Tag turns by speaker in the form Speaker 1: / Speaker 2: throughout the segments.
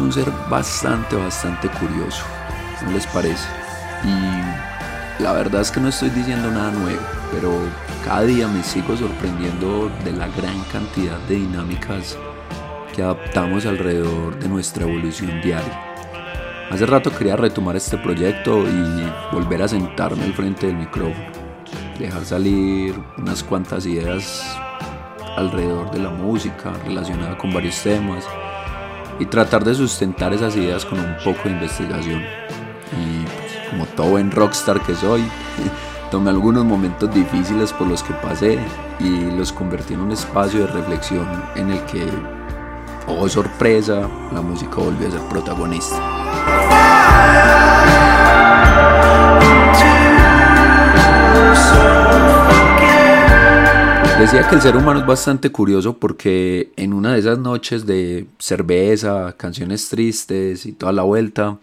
Speaker 1: un ser bastante, bastante curioso. ¿No les parece? Y la verdad es que no estoy diciendo nada nuevo, pero cada día me sigo sorprendiendo de la gran cantidad de dinámicas que adaptamos alrededor de nuestra evolución diaria. Hace rato quería retomar este proyecto y volver a sentarme al frente del micrófono, dejar salir unas cuantas ideas alrededor de la música relacionada con varios temas y tratar de sustentar esas ideas con un poco de investigación. Y pues, como todo buen rockstar que soy, tomé algunos momentos difíciles por los que pasé y los convertí en un espacio de reflexión en el que, oh sorpresa, la música volvió a ser protagonista. Decía que el ser humano es bastante curioso porque en una de esas noches de cerveza, canciones tristes y toda la vuelta,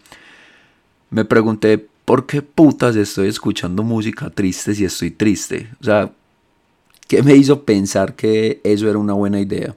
Speaker 1: me pregunté por qué putas estoy escuchando música triste si estoy triste. O sea, ¿qué me hizo pensar que eso era una buena idea?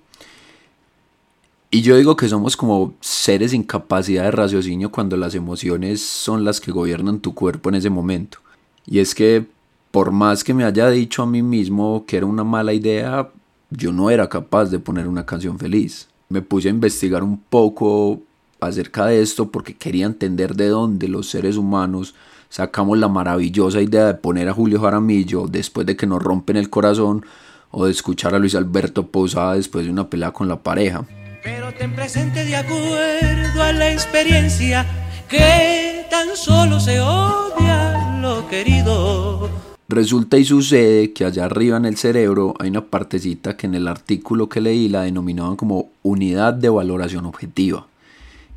Speaker 1: Y yo digo que somos como seres sin capacidad de raciocinio cuando las emociones son las que gobiernan tu cuerpo en ese momento. Y es que por más que me haya dicho a mí mismo que era una mala idea, yo no era capaz de poner una canción feliz. Me puse a investigar un poco acerca de esto porque quería entender de dónde los seres humanos sacamos la maravillosa idea de poner a Julio Jaramillo después de que nos rompen el corazón o de escuchar a Luis Alberto Posada después de una pelea con la pareja.
Speaker 2: Pero ten presente de acuerdo a la experiencia que tan solo se odia lo querido.
Speaker 1: Resulta y sucede que allá arriba en el cerebro hay una partecita que en el artículo que leí la denominaban como unidad de valoración objetiva.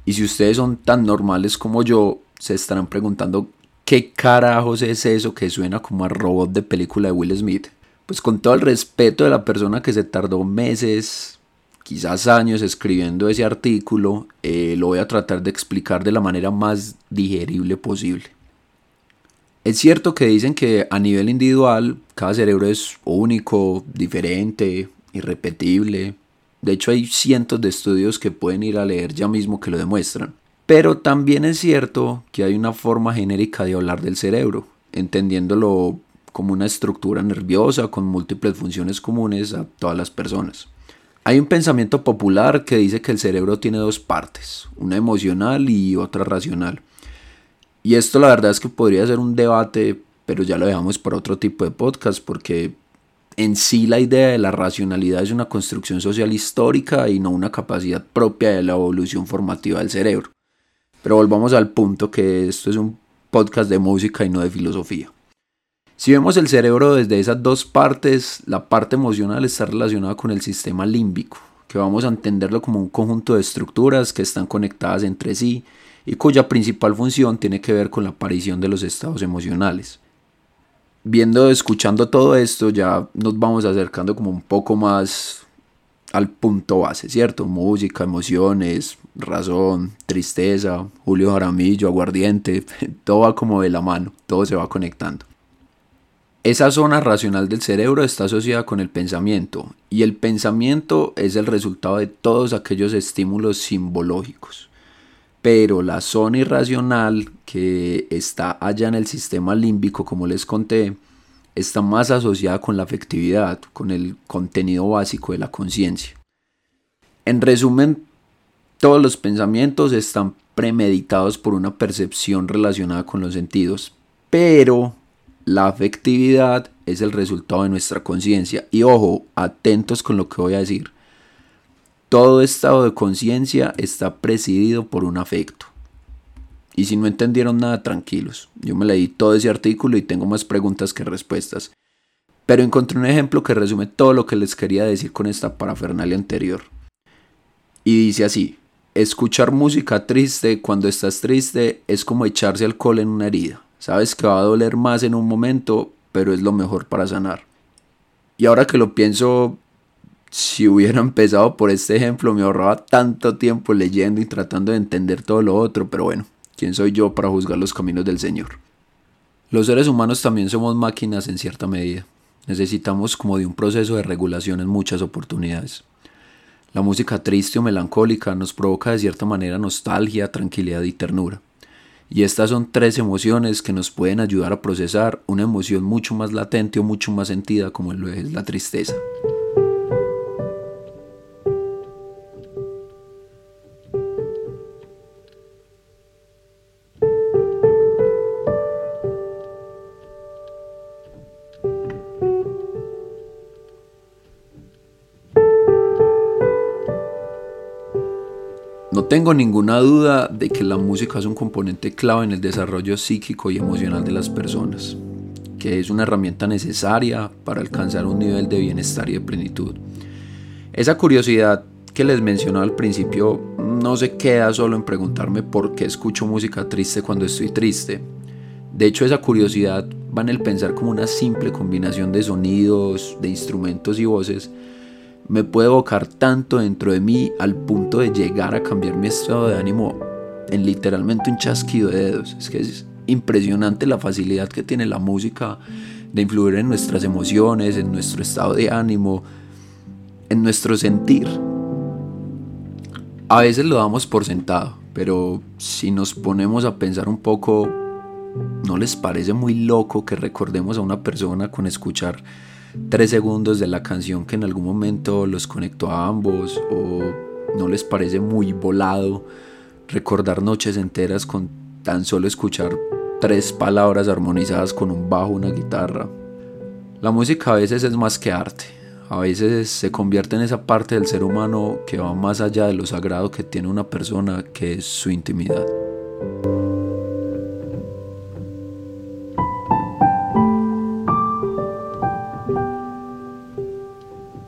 Speaker 1: Y si ustedes son tan normales como yo, se estarán preguntando qué carajos es eso que suena como a robot de película de Will Smith. Pues con todo el respeto de la persona que se tardó meses, quizás años escribiendo ese artículo, eh, lo voy a tratar de explicar de la manera más digerible posible. Es cierto que dicen que a nivel individual cada cerebro es único, diferente, irrepetible. De hecho hay cientos de estudios que pueden ir a leer ya mismo que lo demuestran. Pero también es cierto que hay una forma genérica de hablar del cerebro, entendiéndolo como una estructura nerviosa con múltiples funciones comunes a todas las personas. Hay un pensamiento popular que dice que el cerebro tiene dos partes, una emocional y otra racional. Y esto la verdad es que podría ser un debate, pero ya lo dejamos para otro tipo de podcast porque en sí la idea de la racionalidad es una construcción social histórica y no una capacidad propia de la evolución formativa del cerebro. Pero volvamos al punto que esto es un podcast de música y no de filosofía. Si vemos el cerebro desde esas dos partes, la parte emocional está relacionada con el sistema límbico, que vamos a entenderlo como un conjunto de estructuras que están conectadas entre sí y cuya principal función tiene que ver con la aparición de los estados emocionales. Viendo, escuchando todo esto, ya nos vamos acercando como un poco más al punto base, ¿cierto? Música, emociones, razón, tristeza, Julio Jaramillo, aguardiente, todo va como de la mano, todo se va conectando. Esa zona racional del cerebro está asociada con el pensamiento y el pensamiento es el resultado de todos aquellos estímulos simbológicos pero la zona irracional que está allá en el sistema límbico, como les conté, está más asociada con la afectividad, con el contenido básico de la conciencia. En resumen, todos los pensamientos están premeditados por una percepción relacionada con los sentidos, pero la afectividad es el resultado de nuestra conciencia. Y ojo, atentos con lo que voy a decir. Todo estado de conciencia está presidido por un afecto. Y si no entendieron nada, tranquilos. Yo me leí todo ese artículo y tengo más preguntas que respuestas. Pero encontré un ejemplo que resume todo lo que les quería decir con esta parafernalia anterior. Y dice así, escuchar música triste cuando estás triste es como echarse alcohol en una herida. Sabes que va a doler más en un momento, pero es lo mejor para sanar. Y ahora que lo pienso, si hubiera empezado por este ejemplo, me ahorraba tanto tiempo leyendo y tratando de entender todo lo otro, pero bueno, ¿quién soy yo para juzgar los caminos del Señor? Los seres humanos también somos máquinas en cierta medida. Necesitamos como de un proceso de regulación en muchas oportunidades. La música triste o melancólica nos provoca de cierta manera nostalgia, tranquilidad y ternura. Y estas son tres emociones que nos pueden ayudar a procesar una emoción mucho más latente o mucho más sentida como lo es la tristeza. Tengo ninguna duda de que la música es un componente clave en el desarrollo psíquico y emocional de las personas, que es una herramienta necesaria para alcanzar un nivel de bienestar y de plenitud. Esa curiosidad que les mencionó al principio no se queda solo en preguntarme por qué escucho música triste cuando estoy triste. De hecho, esa curiosidad va en el pensar como una simple combinación de sonidos, de instrumentos y voces me puede evocar tanto dentro de mí al punto de llegar a cambiar mi estado de ánimo en literalmente un chasquido de dedos. Es que es impresionante la facilidad que tiene la música de influir en nuestras emociones, en nuestro estado de ánimo, en nuestro sentir. A veces lo damos por sentado, pero si nos ponemos a pensar un poco, ¿no les parece muy loco que recordemos a una persona con escuchar tres segundos de la canción que en algún momento los conectó a ambos o no les parece muy volado recordar noches enteras con tan solo escuchar tres palabras armonizadas con un bajo, una guitarra. La música a veces es más que arte, a veces se convierte en esa parte del ser humano que va más allá de lo sagrado que tiene una persona, que es su intimidad.